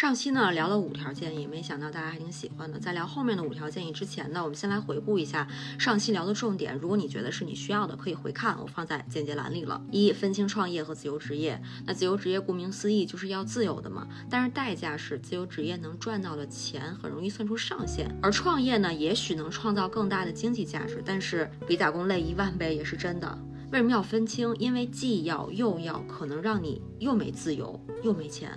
上期呢聊了五条建议，没想到大家还挺喜欢的。在聊后面的五条建议之前呢，我们先来回顾一下上期聊的重点。如果你觉得是你需要的，可以回看，我放在简介栏里了。一、分清创业和自由职业。那自由职业顾名思义就是要自由的嘛，但是代价是自由职业能赚到的钱很容易算出上限，而创业呢也许能创造更大的经济价值，但是比打工累一万倍也是真的。为什么要分清？因为既要又要，可能让你又没自由又没钱。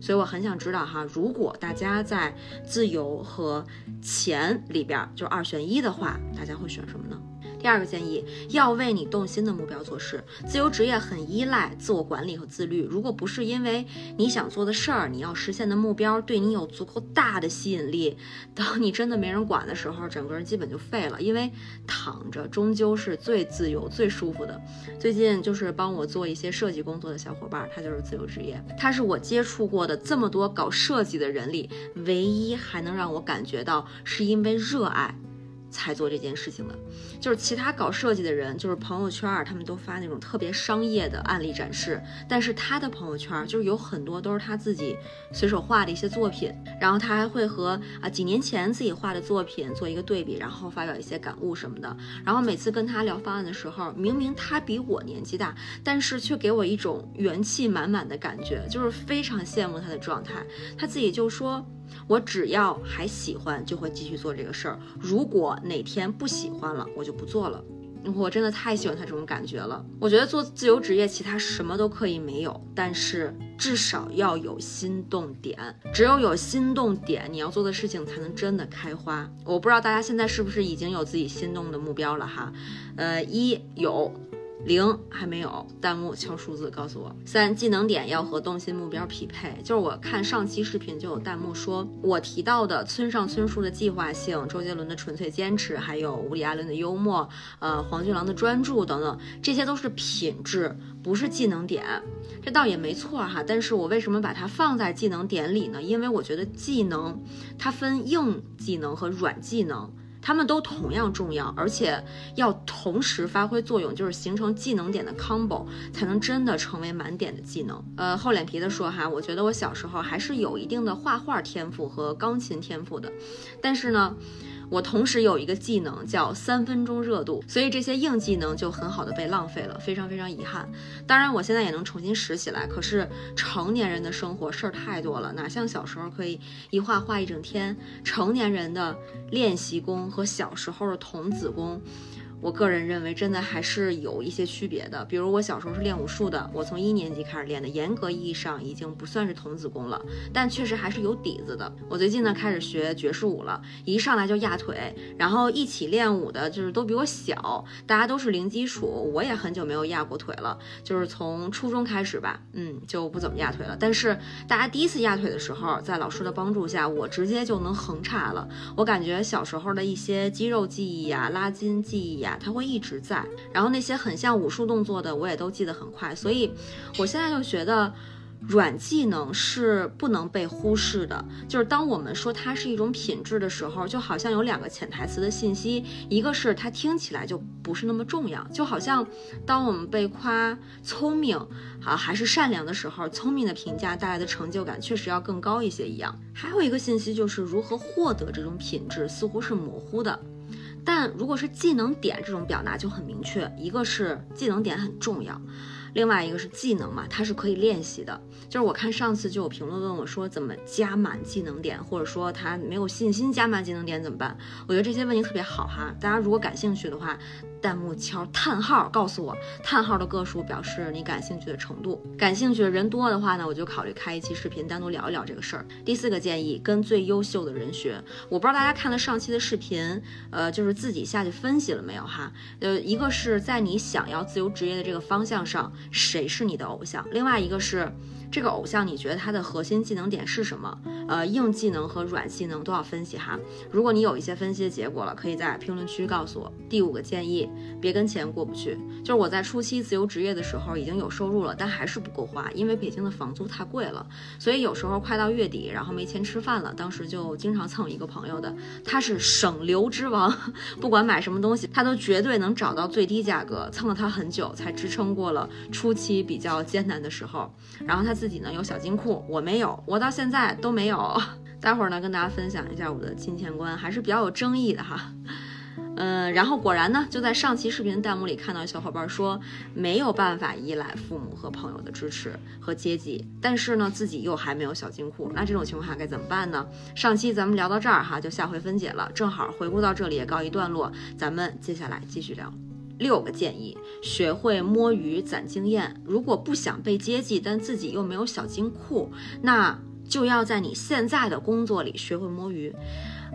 所以我很想知道哈，如果大家在自由和钱里边就二选一的话，大家会选什么呢？第二个建议，要为你动心的目标做事。自由职业很依赖自我管理和自律，如果不是因为你想做的事儿，你要实现的目标对你有足够大的吸引力，当你真的没人管的时候，整个人基本就废了。因为躺着终究是最自由、最舒服的。最近就是帮我做一些设计工作的小伙伴，他就是自由职业，他是我接触过的这么多搞设计的人里，唯一还能让我感觉到是因为热爱。才做这件事情的，就是其他搞设计的人，就是朋友圈儿，他们都发那种特别商业的案例展示，但是他的朋友圈就是有很多都是他自己随手画的一些作品，然后他还会和啊几年前自己画的作品做一个对比，然后发表一些感悟什么的。然后每次跟他聊方案的时候，明明他比我年纪大，但是却给我一种元气满满的感觉，就是非常羡慕他的状态。他自己就说。我只要还喜欢，就会继续做这个事儿。如果哪天不喜欢了，我就不做了。我真的太喜欢他这种感觉了。我觉得做自由职业，其他什么都可以没有，但是至少要有心动点。只有有心动点，你要做的事情才能真的开花。我不知道大家现在是不是已经有自己心动的目标了哈？呃，一有。零还没有，弹幕敲数字告诉我。三技能点要和动心目标匹配，就是我看上期视频就有弹幕说，我提到的村上春树的计划性、周杰伦的纯粹坚持，还有伍迪艾伦的幽默，呃，黄俊郎的专注等等，这些都是品质，不是技能点。这倒也没错哈，但是我为什么把它放在技能点里呢？因为我觉得技能它分硬技能和软技能。他们都同样重要，而且要同时发挥作用，就是形成技能点的 combo，才能真的成为满点的技能。呃，厚脸皮的说哈，我觉得我小时候还是有一定的画画天赋和钢琴天赋的，但是呢。我同时有一个技能叫三分钟热度，所以这些硬技能就很好的被浪费了，非常非常遗憾。当然，我现在也能重新拾起来，可是成年人的生活事儿太多了，哪像小时候可以一画画一整天。成年人的练习功和小时候的童子功。我个人认为，真的还是有一些区别的。比如我小时候是练武术的，我从一年级开始练的，严格意义上已经不算是童子功了，但确实还是有底子的。我最近呢开始学爵士舞了，一上来就压腿，然后一起练舞的就是都比我小，大家都是零基础，我也很久没有压过腿了，就是从初中开始吧，嗯，就不怎么压腿了。但是大家第一次压腿的时候，在老师的帮助下，我直接就能横叉了。我感觉小时候的一些肌肉记忆呀、拉筋记忆呀。它会一直在，然后那些很像武术动作的，我也都记得很快，所以我现在就觉得软技能是不能被忽视的。就是当我们说它是一种品质的时候，就好像有两个潜台词的信息，一个是它听起来就不是那么重要，就好像当我们被夸聪明啊还是善良的时候，聪明的评价带来的成就感确实要更高一些一样。还有一个信息就是如何获得这种品质，似乎是模糊的。但如果是技能点这种表达就很明确，一个是技能点很重要，另外一个是技能嘛，它是可以练习的。就是我看上次就有评论问我说怎么加满技能点，或者说他没有信心加满技能点怎么办？我觉得这些问题特别好哈，大家如果感兴趣的话。弹幕敲叹号，告诉我叹号的个数表示你感兴趣的程度。感兴趣的人多的话呢，我就考虑开一期视频单独聊一聊这个事儿。第四个建议，跟最优秀的人学。我不知道大家看了上期的视频，呃，就是自己下去分析了没有哈？呃，一个是在你想要自由职业的这个方向上，谁是你的偶像？另外一个是。这个偶像，你觉得他的核心技能点是什么？呃，硬技能和软技能都要分析哈。如果你有一些分析的结果了，可以在评论区告诉我。第五个建议，别跟钱过不去。就是我在初期自由职业的时候已经有收入了，但还是不够花，因为北京的房租太贵了。所以有时候快到月底，然后没钱吃饭了，当时就经常蹭一个朋友的，他是省流之王，不管买什么东西，他都绝对能找到最低价格，蹭了他很久才支撑过了初期比较艰难的时候。然后他。自己呢有小金库，我没有，我到现在都没有。待会儿呢，跟大家分享一下我的金钱观，还是比较有争议的哈。嗯，然后果然呢，就在上期视频弹幕里看到小伙伴说没有办法依赖父母和朋友的支持和接济，但是呢，自己又还没有小金库，那这种情况下该怎么办呢？上期咱们聊到这儿哈，就下回分解了，正好回顾到这里也告一段落，咱们接下来继续聊。六个建议，学会摸鱼攒经验。如果不想被接济，但自己又没有小金库，那就要在你现在的工作里学会摸鱼。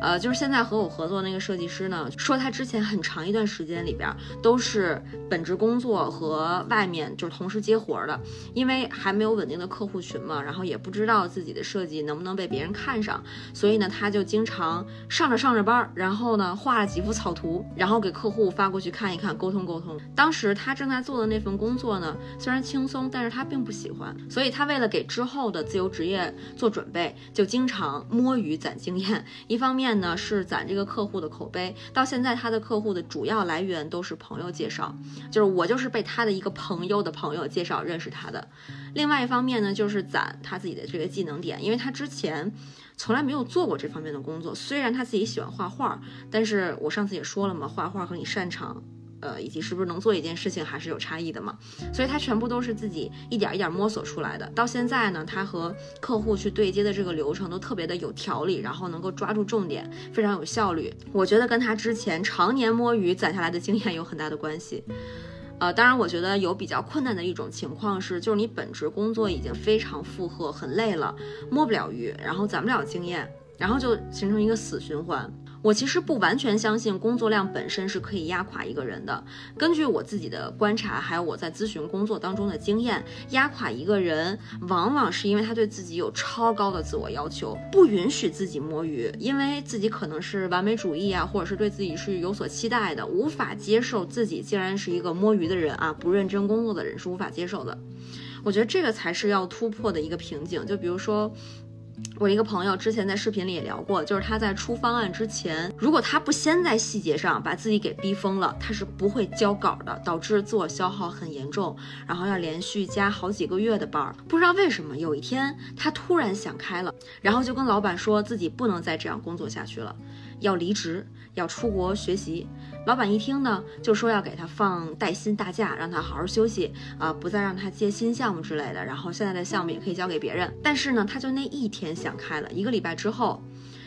呃，就是现在和我合作那个设计师呢，说他之前很长一段时间里边都是本职工作和外面就是同时接活的，因为还没有稳定的客户群嘛，然后也不知道自己的设计能不能被别人看上，所以呢，他就经常上着上着班，然后呢画了几幅草图，然后给客户发过去看一看，沟通沟通。当时他正在做的那份工作呢，虽然轻松，但是他并不喜欢，所以他为了给之后的自由职业做准备，就经常摸鱼攒经验，一方面。面呢是攒这个客户的口碑，到现在他的客户的主要来源都是朋友介绍，就是我就是被他的一个朋友的朋友介绍认识他的。另外一方面呢，就是攒他自己的这个技能点，因为他之前从来没有做过这方面的工作，虽然他自己喜欢画画，但是我上次也说了嘛，画画和你擅长。呃，以及是不是能做一件事情还是有差异的嘛，所以他全部都是自己一点一点摸索出来的。到现在呢，他和客户去对接的这个流程都特别的有条理，然后能够抓住重点，非常有效率。我觉得跟他之前常年摸鱼攒下来的经验有很大的关系。呃，当然，我觉得有比较困难的一种情况是，就是你本职工作已经非常负荷，很累了，摸不了鱼，然后攒不了经验，然后就形成一个死循环。我其实不完全相信工作量本身是可以压垮一个人的。根据我自己的观察，还有我在咨询工作当中的经验，压垮一个人往往是因为他对自己有超高的自我要求，不允许自己摸鱼，因为自己可能是完美主义啊，或者是对自己是有所期待的，无法接受自己竟然是一个摸鱼的人啊，不认真工作的人是无法接受的。我觉得这个才是要突破的一个瓶颈。就比如说。我一个朋友之前在视频里也聊过，就是他在出方案之前，如果他不先在细节上把自己给逼疯了，他是不会交稿的，导致自我消耗很严重，然后要连续加好几个月的班儿。不知道为什么，有一天他突然想开了，然后就跟老板说自己不能再这样工作下去了，要离职，要出国学习。老板一听呢，就说要给他放带薪大假，让他好好休息啊，不再让他接新项目之类的。然后现在的项目也可以交给别人。但是呢，他就那一天想开了，一个礼拜之后。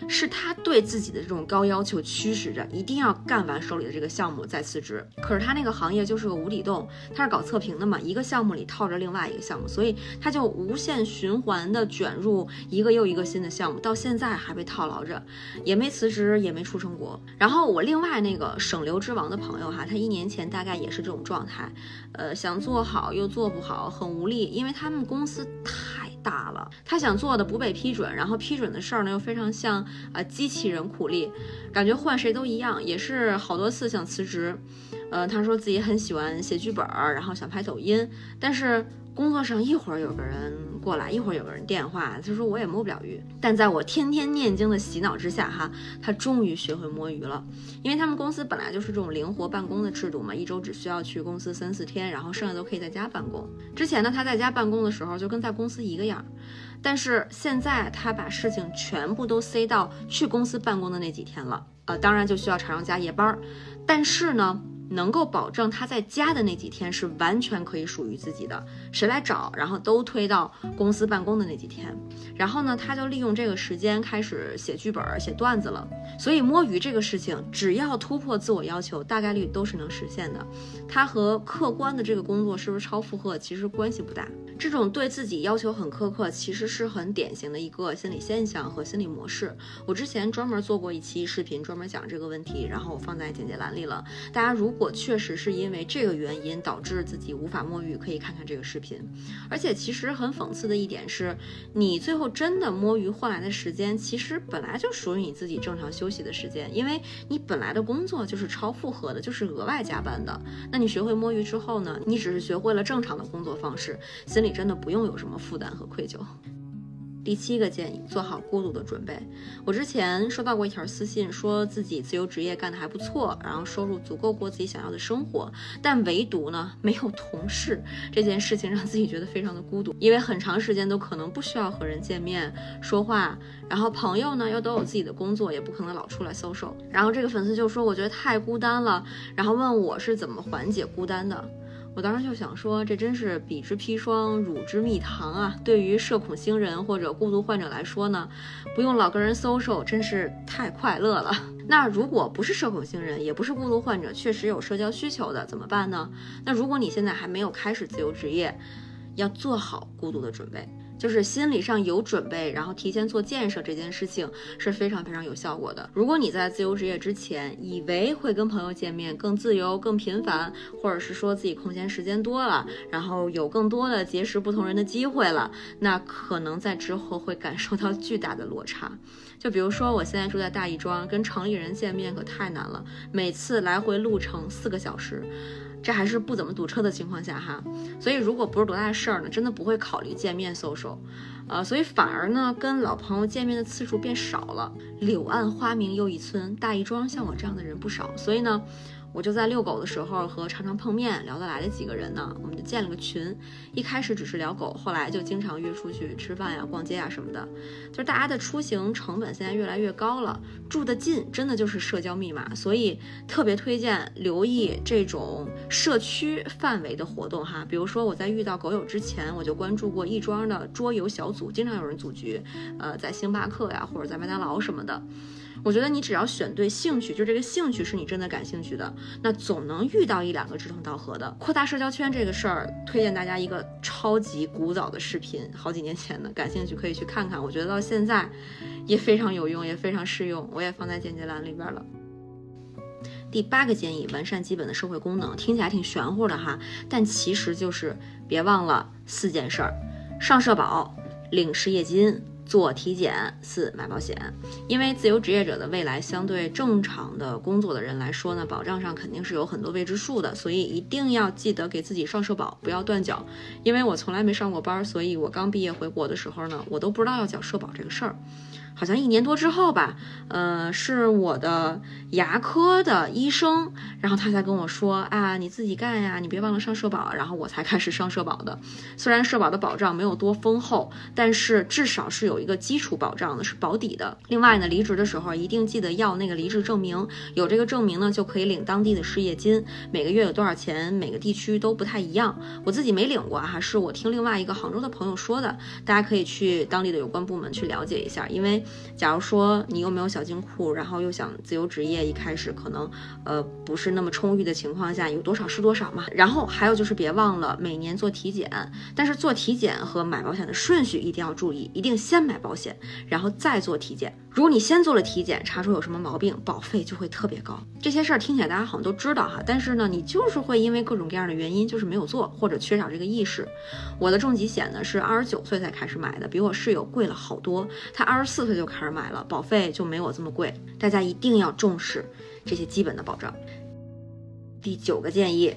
是他对自己的这种高要求驱使着，一定要干完手里的这个项目再辞职。可是他那个行业就是个无底洞，他是搞测评的嘛，一个项目里套着另外一个项目，所以他就无限循环的卷入一个又一个新的项目，到现在还被套牢着，也没辞职，也没出成果。然后我另外那个省流之王的朋友哈，他一年前大概也是这种状态，呃，想做好又做不好，很无力，因为他们公司太。大了，他想做的不被批准，然后批准的事儿呢又非常像啊机器人苦力，感觉换谁都一样，也是好多次想辞职。呃，他说自己很喜欢写剧本，然后想拍抖音，但是。工作上一会儿有个人过来，一会儿有个人电话，他说我也摸不了鱼。但在我天天念经的洗脑之下，哈，他终于学会摸鱼了。因为他们公司本来就是这种灵活办公的制度嘛，一周只需要去公司三四天，然后剩下都可以在家办公。之前呢，他在家办公的时候就跟在公司一个样儿，但是现在他把事情全部都塞到去公司办公的那几天了，呃，当然就需要常常加夜班儿，但是呢。能够保证他在家的那几天是完全可以属于自己的，谁来找，然后都推到公司办公的那几天。然后呢，他就利用这个时间开始写剧本、写段子了。所以摸鱼这个事情，只要突破自我要求，大概率都是能实现的。他和客观的这个工作是不是超负荷，其实关系不大。这种对自己要求很苛刻，其实是很典型的一个心理现象和心理模式。我之前专门做过一期视频，专门讲这个问题，然后我放在简介栏里了。大家如果确实是因为这个原因导致自己无法摸鱼，可以看看这个视频。而且其实很讽刺的一点是，你最后真的摸鱼换来的时间，其实本来就属于你自己正常休息的时间，因为你本来的工作就是超负荷的，就是额外加班的。那你学会摸鱼之后呢？你只是学会了正常的工作方式，心理里。真的不用有什么负担和愧疚。第七个建议，做好孤独的准备。我之前收到过一条私信，说自己自由职业干得还不错，然后收入足够过自己想要的生活，但唯独呢没有同事。这件事情让自己觉得非常的孤独，因为很长时间都可能不需要和人见面说话，然后朋友呢又都有自己的工作，也不可能老出来 social。然后这个粉丝就说，我觉得太孤单了，然后问我是怎么缓解孤单的。我当时就想说，这真是彼之砒霜，乳之蜜糖啊！对于社恐星人或者孤独患者来说呢，不用老跟人 social，真是太快乐了。那如果不是社恐星人，也不是孤独患者，确实有社交需求的，怎么办呢？那如果你现在还没有开始自由职业，要做好孤独的准备。就是心理上有准备，然后提前做建设这件事情是非常非常有效果的。如果你在自由职业之前以为会跟朋友见面更自由、更频繁，或者是说自己空闲时间多了，然后有更多的结识不同人的机会了，那可能在之后会感受到巨大的落差。就比如说我现在住在大亦庄，跟城里人见面可太难了，每次来回路程四个小时。这还是不怎么堵车的情况下哈，所以如果不是多大事儿呢，真的不会考虑见面 social，呃，所以反而呢，跟老朋友见面的次数变少了。柳暗花明又一村，大亦庄像我这样的人不少，所以呢。我就在遛狗的时候和常常碰面聊得来的几个人呢，我们就建了个群。一开始只是聊狗，后来就经常约出去吃饭呀、逛街啊什么的。就是大家的出行成本现在越来越高了，住得近真的就是社交密码，所以特别推荐留意这种社区范围的活动哈。比如说我在遇到狗友之前，我就关注过亦庄的桌游小组，经常有人组局，呃，在星巴克呀或者在麦当劳什么的。我觉得你只要选对兴趣，就这个兴趣是你真的感兴趣的，那总能遇到一两个志同道合的。扩大社交圈这个事儿，推荐大家一个超级古早的视频，好几年前的，感兴趣可以去看看。我觉得到现在也非常有用，也非常适用，我也放在简介栏里边了。第八个建议，完善基本的社会功能，听起来挺玄乎的哈，但其实就是别忘了四件事儿：上社保、领失业金。做体检，四买保险，因为自由职业者的未来相对正常的工作的人来说呢，保障上肯定是有很多未知数的，所以一定要记得给自己上社保，不要断缴。因为我从来没上过班，所以我刚毕业回国的时候呢，我都不知道要缴社保这个事儿。好像一年多之后吧，呃，是我的牙科的医生，然后他才跟我说啊，你自己干呀，你别忘了上社保，然后我才开始上社保的。虽然社保的保障没有多丰厚，但是至少是有一个基础保障的，是保底的。另外呢，离职的时候一定记得要那个离职证明，有这个证明呢，就可以领当地的失业金，每个月有多少钱，每个地区都不太一样。我自己没领过哈，是我听另外一个杭州的朋友说的，大家可以去当地的有关部门去了解一下，因为。假如说你又没有小金库，然后又想自由职业，一开始可能呃不是那么充裕的情况下，有多少是多少嘛。然后还有就是别忘了每年做体检，但是做体检和买保险的顺序一定要注意，一定先买保险，然后再做体检。如果你先做了体检，查出有什么毛病，保费就会特别高。这些事儿听起来大家好像都知道哈，但是呢，你就是会因为各种各样的原因，就是没有做或者缺少这个意识。我的重疾险呢是二十九岁才开始买的，比我室友贵了好多，他二十四岁就开始买了，保费就没我这么贵。大家一定要重视这些基本的保障。第九个建议，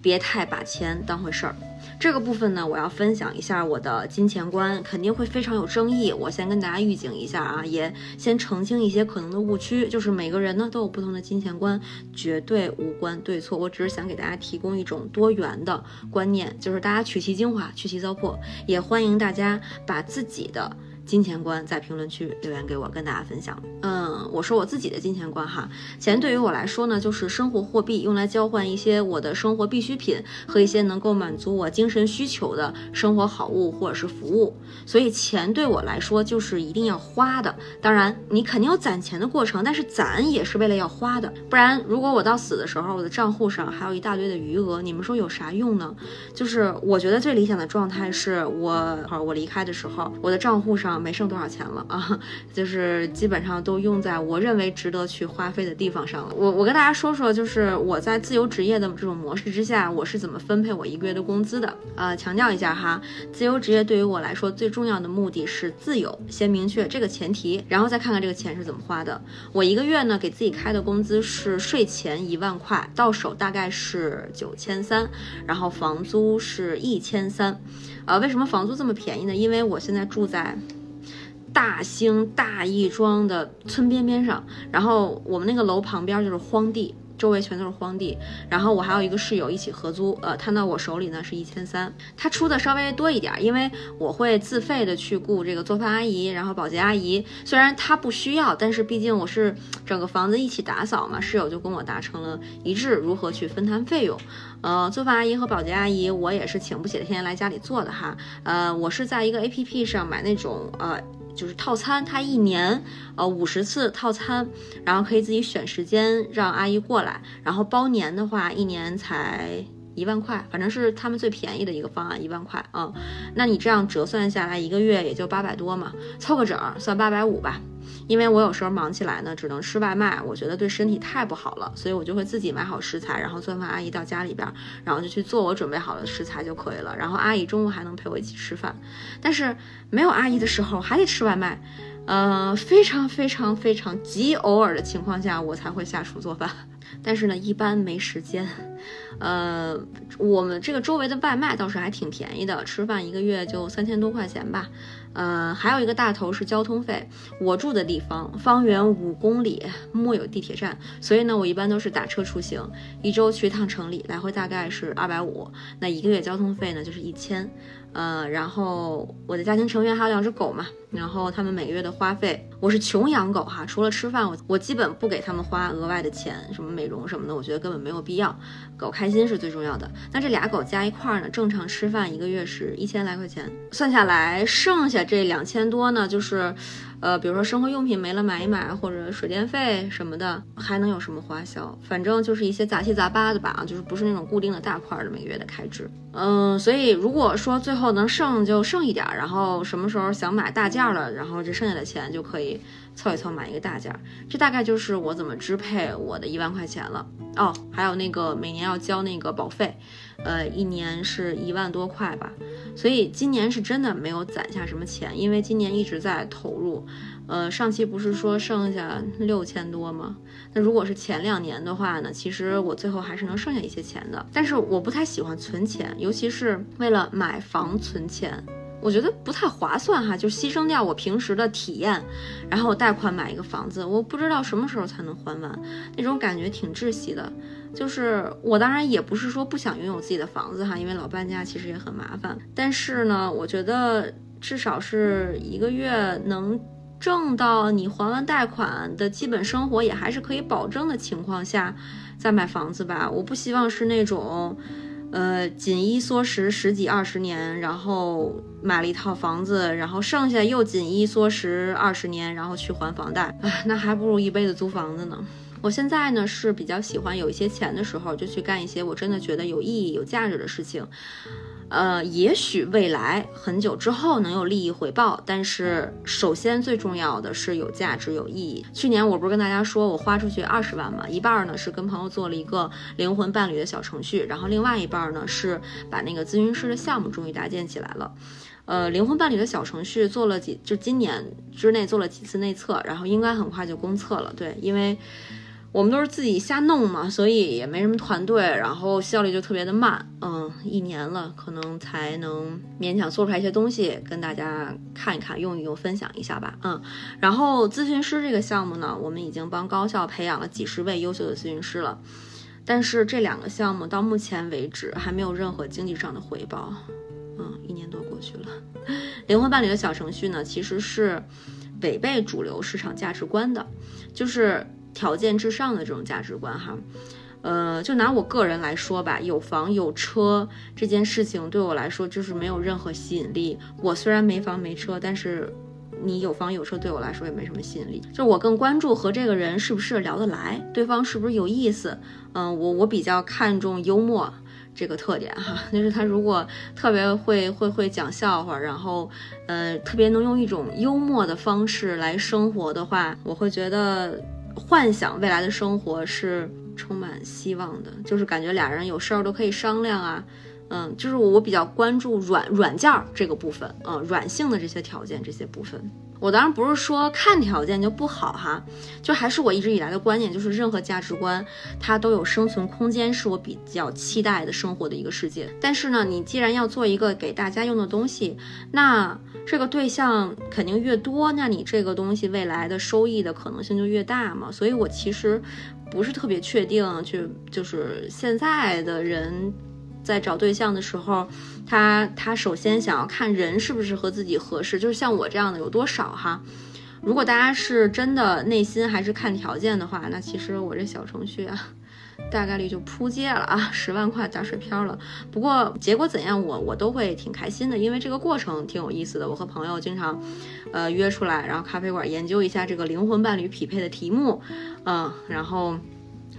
别太把钱当回事儿。这个部分呢，我要分享一下我的金钱观，肯定会非常有争议。我先跟大家预警一下啊，也先澄清一些可能的误区。就是每个人呢都有不同的金钱观，绝对无关对错。我只是想给大家提供一种多元的观念，就是大家取其精华，去其糟粕。也欢迎大家把自己的。金钱观在评论区留言给我，跟大家分享。嗯，我说我自己的金钱观哈，钱对于我来说呢，就是生活货币，用来交换一些我的生活必需品和一些能够满足我精神需求的生活好物或者是服务。所以钱对我来说就是一定要花的。当然，你肯定有攒钱的过程，但是攒也是为了要花的。不然，如果我到死的时候，我的账户上还有一大堆的余额，你们说有啥用呢？就是我觉得最理想的状态是我，我离开的时候，我的账户上上。没剩多少钱了啊，就是基本上都用在我认为值得去花费的地方上了。我我跟大家说说，就是我在自由职业的这种模式之下，我是怎么分配我一个月的工资的。呃，强调一下哈，自由职业对于我来说最重要的目的是自由，先明确这个前提，然后再看看这个钱是怎么花的。我一个月呢给自己开的工资是税前一万块，到手大概是九千三，然后房租是一千三。呃，为什么房租这么便宜呢？因为我现在住在。大兴大义庄的村边边上，然后我们那个楼旁边就是荒地。周围全都是荒地，然后我还有一个室友一起合租，呃，摊到我手里呢是一千三，他出的稍微多一点，因为我会自费的去雇这个做饭阿姨，然后保洁阿姨，虽然他不需要，但是毕竟我是整个房子一起打扫嘛，室友就跟我达成了一致，如何去分摊费用，呃，做饭阿姨和保洁阿姨我也是请不起的，天天来家里做的哈，呃，我是在一个 A P P 上买那种呃。就是套餐，他一年呃五十次套餐，然后可以自己选时间让阿姨过来，然后包年的话一年才一万块，反正是他们最便宜的一个方案，一万块啊。那你这样折算下来一个月也就八百多嘛，凑个整算八百五吧。因为我有时候忙起来呢，只能吃外卖，我觉得对身体太不好了，所以我就会自己买好食材，然后做饭阿姨到家里边，然后就去做我准备好的食材就可以了。然后阿姨中午还能陪我一起吃饭，但是没有阿姨的时候还得吃外卖，呃，非常非常非常极偶尔的情况下我才会下厨做饭，但是呢，一般没时间。呃，我们这个周围的外卖倒是还挺便宜的，吃饭一个月就三千多块钱吧。呃，还有一个大头是交通费。我住的地方方圆五公里没有地铁站，所以呢，我一般都是打车出行，一周去一趟城里，来回大概是二百五。那一个月交通费呢，就是一千。呃，然后我的家庭成员还有两只狗嘛，然后他们每个月的花费，我是穷养狗哈，除了吃饭，我我基本不给他们花额外的钱，什么美容什么的，我觉得根本没有必要，狗开心是最重要的。那这俩狗加一块儿呢，正常吃饭一个月是一千来块钱，算下来剩下这两千多呢，就是。呃，比如说生活用品没了买一买，或者水电费什么的，还能有什么花销？反正就是一些杂七杂八的吧，就是不是那种固定的大块儿的每个月的开支。嗯，所以如果说最后能剩就剩一点，然后什么时候想买大件了，然后这剩下的钱就可以凑一凑买一个大件儿。这大概就是我怎么支配我的一万块钱了。哦，还有那个每年要交那个保费，呃，一年是一万多块吧。所以今年是真的没有攒下什么钱，因为今年一直在投入。呃，上期不是说剩下六千多吗？那如果是前两年的话呢，其实我最后还是能剩下一些钱的。但是我不太喜欢存钱，尤其是为了买房存钱。我觉得不太划算哈，就牺牲掉我平时的体验，然后贷款买一个房子，我不知道什么时候才能还完，那种感觉挺窒息的。就是我当然也不是说不想拥有自己的房子哈，因为老搬家其实也很麻烦。但是呢，我觉得至少是一个月能挣到你还完贷款的基本生活也还是可以保证的情况下，再买房子吧。我不希望是那种。呃，紧衣缩食十几二十年，然后买了一套房子，然后剩下又紧衣缩食二十年，然后去还房贷，哎，那还不如一辈子租房子呢。我现在呢是比较喜欢有一些钱的时候，就去干一些我真的觉得有意义、有价值的事情。呃，也许未来很久之后能有利益回报，但是首先最重要的是有价值、有意义。去年我不是跟大家说我花出去二十万嘛，一半呢是跟朋友做了一个灵魂伴侣的小程序，然后另外一半呢是把那个咨询师的项目终于搭建起来了。呃，灵魂伴侣的小程序做了几，就今年之内做了几次内测，然后应该很快就公测了。对，因为。我们都是自己瞎弄嘛，所以也没什么团队，然后效率就特别的慢。嗯，一年了，可能才能勉强做出来一些东西，跟大家看一看，用一用，分享一下吧。嗯，然后咨询师这个项目呢，我们已经帮高校培养了几十位优秀的咨询师了，但是这两个项目到目前为止还没有任何经济上的回报。嗯，一年多过去了，灵魂伴侣的小程序呢，其实是违背主流市场价值观的，就是。条件至上的这种价值观，哈，呃，就拿我个人来说吧，有房有车这件事情对我来说就是没有任何吸引力。我虽然没房没车，但是你有房有车对我来说也没什么吸引力。就我更关注和这个人是不是聊得来，对方是不是有意思。嗯，我我比较看重幽默这个特点哈，就是他如果特别会会会讲笑话，然后呃特别能用一种幽默的方式来生活的话，我会觉得。幻想未来的生活是充满希望的，就是感觉俩人有事儿都可以商量啊，嗯，就是我比较关注软软件儿这个部分，嗯，软性的这些条件这些部分。我当然不是说看条件就不好哈，就还是我一直以来的观念，就是任何价值观它都有生存空间，是我比较期待的生活的一个世界。但是呢，你既然要做一个给大家用的东西，那这个对象肯定越多，那你这个东西未来的收益的可能性就越大嘛。所以我其实不是特别确定，就就是现在的人。在找对象的时候，他他首先想要看人是不是和自己合适，就是像我这样的有多少哈。如果大家是真的内心还是看条件的话，那其实我这小程序啊，大概率就扑街了啊，十万块打水漂了。不过结果怎样，我我都会挺开心的，因为这个过程挺有意思的。我和朋友经常，呃约出来，然后咖啡馆研究一下这个灵魂伴侣匹配的题目，嗯，然后。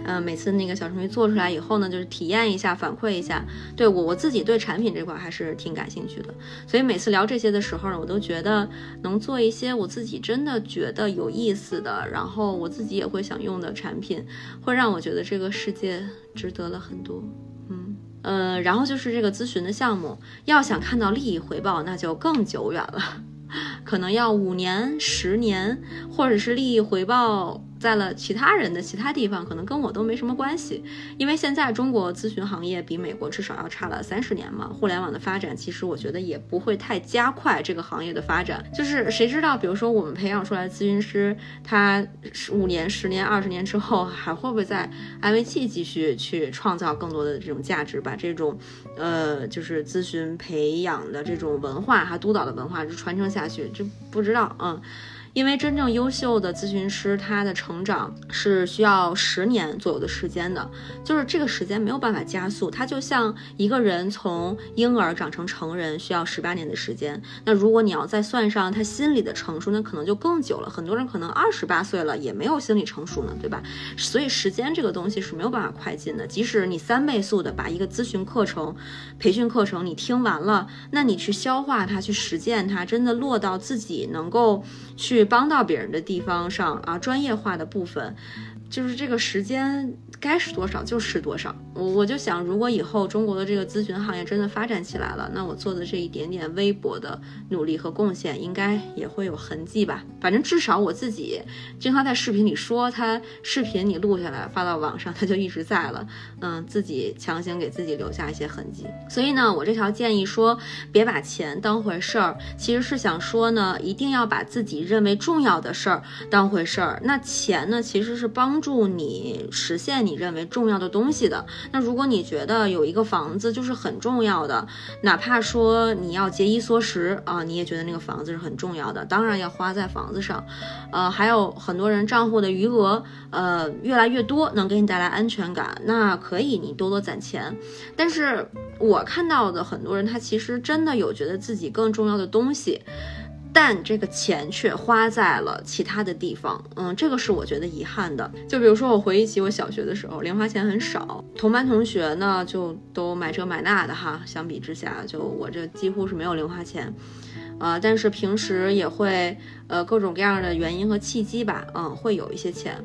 嗯，每次那个小程序做出来以后呢，就是体验一下，反馈一下。对我我自己对产品这块还是挺感兴趣的，所以每次聊这些的时候呢，我都觉得能做一些我自己真的觉得有意思的，然后我自己也会想用的产品，会让我觉得这个世界值得了很多。嗯呃，然后就是这个咨询的项目，要想看到利益回报，那就更久远了，可能要五年、十年，或者是利益回报。在了其他人的其他地方，可能跟我都没什么关系，因为现在中国咨询行业比美国至少要差了三十年嘛。互联网的发展，其实我觉得也不会太加快这个行业的发展。就是谁知道，比如说我们培养出来的咨询师，他五年、十年、二十年之后，还会不会在 IVG 继续去创造更多的这种价值，把这种，呃，就是咨询培养的这种文化，哈，督导的文化传承下去，就不知道，嗯。因为真正优秀的咨询师，他的成长是需要十年左右的时间的，就是这个时间没有办法加速。他就像一个人从婴儿长成成人需要十八年的时间，那如果你要再算上他心理的成熟，那可能就更久了。很多人可能二十八岁了也没有心理成熟呢，对吧？所以时间这个东西是没有办法快进的。即使你三倍速的把一个咨询课程、培训课程你听完了，那你去消化它、去实践它，真的落到自己能够去。帮到别人的地方上啊，专业化的部分，就是这个时间。该是多少就是多少，我我就想，如果以后中国的这个咨询行业真的发展起来了，那我做的这一点点微薄的努力和贡献，应该也会有痕迹吧。反正至少我自己经常在视频里说，他视频你录下来发到网上，他就一直在了。嗯，自己强行给自己留下一些痕迹。所以呢，我这条建议说，别把钱当回事儿，其实是想说呢，一定要把自己认为重要的事儿当回事儿。那钱呢，其实是帮助你实现你。认为重要的东西的，那如果你觉得有一个房子就是很重要的，哪怕说你要节衣缩食啊，你也觉得那个房子是很重要的，当然要花在房子上。呃，还有很多人账户的余额呃越来越多，能给你带来安全感，那可以你多多攒钱。但是我看到的很多人，他其实真的有觉得自己更重要的东西。但这个钱却花在了其他的地方，嗯，这个是我觉得遗憾的。就比如说，我回忆起我小学的时候，零花钱很少，同班同学呢就都买这买那的哈。相比之下，就我这几乎是没有零花钱，啊，但是平时也会，呃，各种各样的原因和契机吧，嗯，会有一些钱。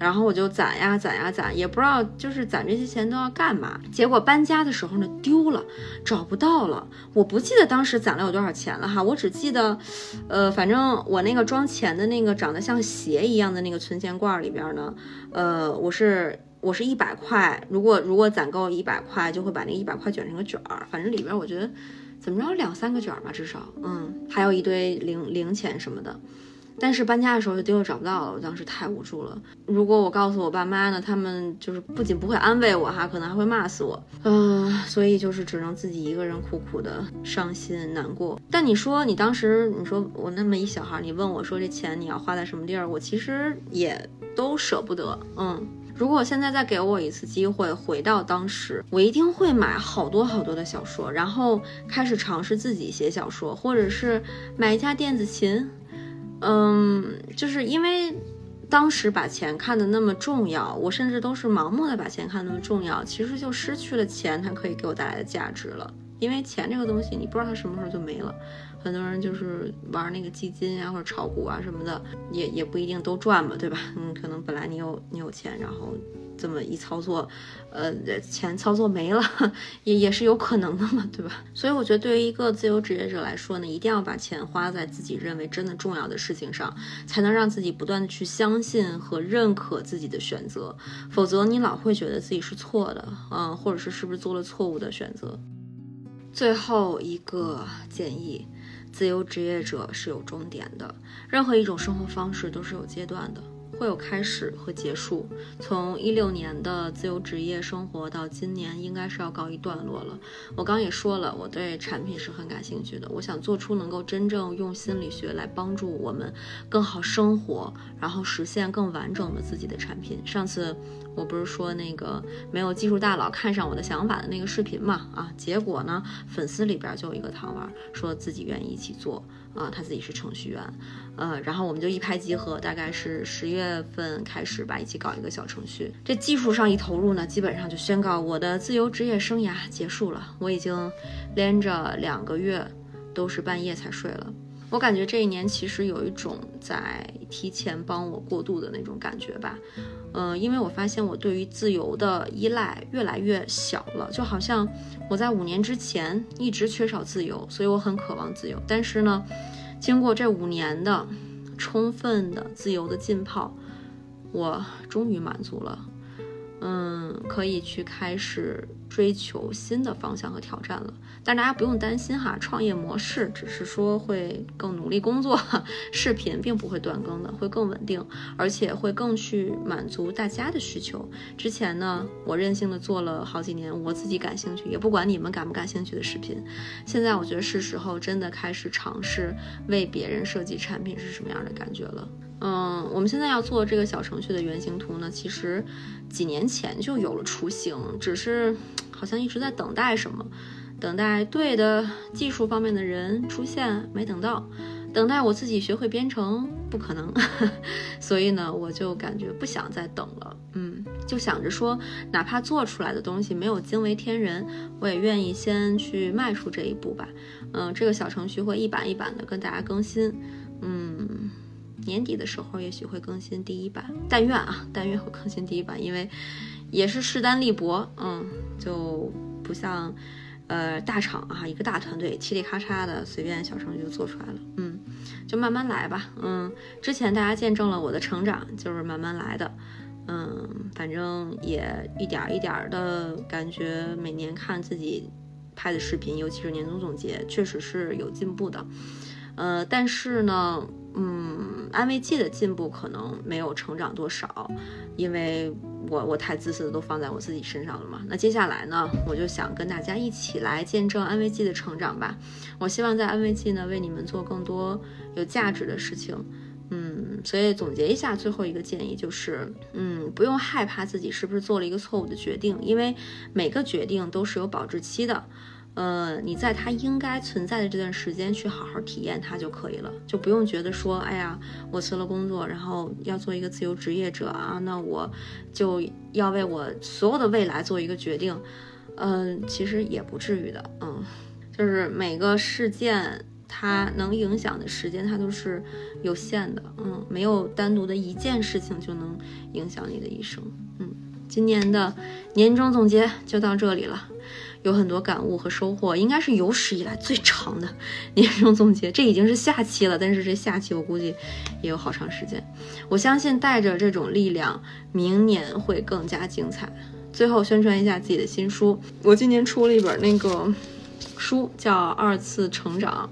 然后我就攒呀攒呀攒，也不知道就是攒这些钱都要干嘛。结果搬家的时候呢，丢了，找不到了。我不记得当时攒了有多少钱了哈，我只记得，呃，反正我那个装钱的那个长得像鞋一样的那个存钱罐里边呢，呃，我是我是一百块，如果如果攒够一百块，就会把那一百块卷成个卷儿。反正里边我觉得怎么着两三个卷儿吧，至少，嗯，还有一堆零零钱什么的。但是搬家的时候就丢了找不到了，我当时太无助了。如果我告诉我爸妈呢，他们就是不仅不会安慰我哈，可能还会骂死我。嗯，所以就是只能自己一个人苦苦的伤心难过。但你说你当时你说我那么一小孩，你问我说这钱你要花在什么地儿，我其实也都舍不得。嗯，如果现在再给我一次机会回到当时，我一定会买好多好多的小说，然后开始尝试自己写小说，或者是买一架电子琴。嗯，就是因为当时把钱看得那么重要，我甚至都是盲目的把钱看那么重要，其实就失去了钱它可以给我带来的价值了。因为钱这个东西你不知道它什么时候就没了。很多人就是玩那个基金啊或者炒股啊什么的，也也不一定都赚嘛，对吧？嗯，可能本来你有你有钱，然后。这么一操作，呃，钱操作没了，也也是有可能的嘛，对吧？所以我觉得，对于一个自由职业者来说呢，一定要把钱花在自己认为真的重要的事情上，才能让自己不断的去相信和认可自己的选择。否则，你老会觉得自己是错的，嗯，或者是是不是做了错误的选择。最后一个建议，自由职业者是有终点的，任何一种生活方式都是有阶段的。会有开始和结束。从一六年的自由职业生活到今年，应该是要告一段落了。我刚也说了，我对产品是很感兴趣的。我想做出能够真正用心理学来帮助我们更好生活，然后实现更完整的自己的产品。上次我不是说那个没有技术大佬看上我的想法的那个视频嘛？啊，结果呢，粉丝里边就有一个糖丸说自己愿意一起做。啊，他自己是程序员，呃，然后我们就一拍即合，大概是十月份开始吧，一起搞一个小程序。这技术上一投入呢，基本上就宣告我的自由职业生涯结束了。我已经连着两个月都是半夜才睡了。我感觉这一年其实有一种在提前帮我过渡的那种感觉吧。嗯，因为我发现我对于自由的依赖越来越小了，就好像我在五年之前一直缺少自由，所以我很渴望自由。但是呢，经过这五年的充分的自由的浸泡，我终于满足了。嗯，可以去开始追求新的方向和挑战了。但大家不用担心哈，创业模式只是说会更努力工作，视频并不会断更的，会更稳定，而且会更去满足大家的需求。之前呢，我任性的做了好几年我自己感兴趣，也不管你们感不感兴趣的视频。现在我觉得是时候真的开始尝试为别人设计产品是什么样的感觉了。嗯，我们现在要做这个小程序的原型图呢，其实几年前就有了雏形，只是好像一直在等待什么，等待对的技术方面的人出现，没等到，等待我自己学会编程，不可能，所以呢，我就感觉不想再等了，嗯，就想着说，哪怕做出来的东西没有惊为天人，我也愿意先去迈出这一步吧，嗯，这个小程序会一版一版的跟大家更新，嗯。年底的时候也许会更新第一版，但愿啊，但愿会更新第一版，因为也是势单力薄，嗯，就不像呃大厂啊，一个大团队嘁里咔嚓的随便小程序就做出来了，嗯，就慢慢来吧，嗯，之前大家见证了我的成长，就是慢慢来的，嗯，反正也一点一点的感觉，每年看自己拍的视频，尤其是年终总结，确实是有进步的，呃，但是呢。嗯，安慰剂的进步可能没有成长多少，因为我我太自私的都放在我自己身上了嘛。那接下来呢，我就想跟大家一起来见证安慰剂的成长吧。我希望在安慰剂呢为你们做更多有价值的事情。嗯，所以总结一下，最后一个建议就是，嗯，不用害怕自己是不是做了一个错误的决定，因为每个决定都是有保质期的。呃，你在它应该存在的这段时间去好好体验它就可以了，就不用觉得说，哎呀，我辞了工作，然后要做一个自由职业者啊，那我就要为我所有的未来做一个决定。嗯，其实也不至于的，嗯，就是每个事件它能影响的时间它都是有限的，嗯，没有单独的一件事情就能影响你的一生。嗯，今年的年终总结就到这里了。有很多感悟和收获，应该是有史以来最长的 年终总结。这已经是下期了，但是这下期我估计也有好长时间。我相信带着这种力量，明年会更加精彩。最后宣传一下自己的新书，我今年出了一本那个书，叫《二次成长》，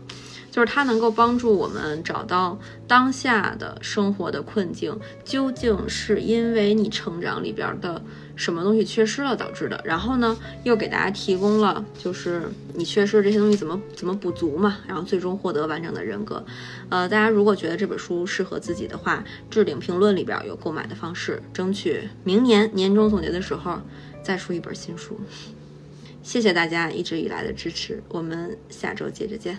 就是它能够帮助我们找到当下的生活的困境究竟是因为你成长里边的。什么东西缺失了导致的？然后呢，又给大家提供了就是你缺失这些东西怎么怎么补足嘛？然后最终获得完整的人格。呃，大家如果觉得这本书适合自己的话，置顶评论里边有购买的方式，争取明年年终总结的时候再出一本新书。谢谢大家一直以来的支持，我们下周接着见。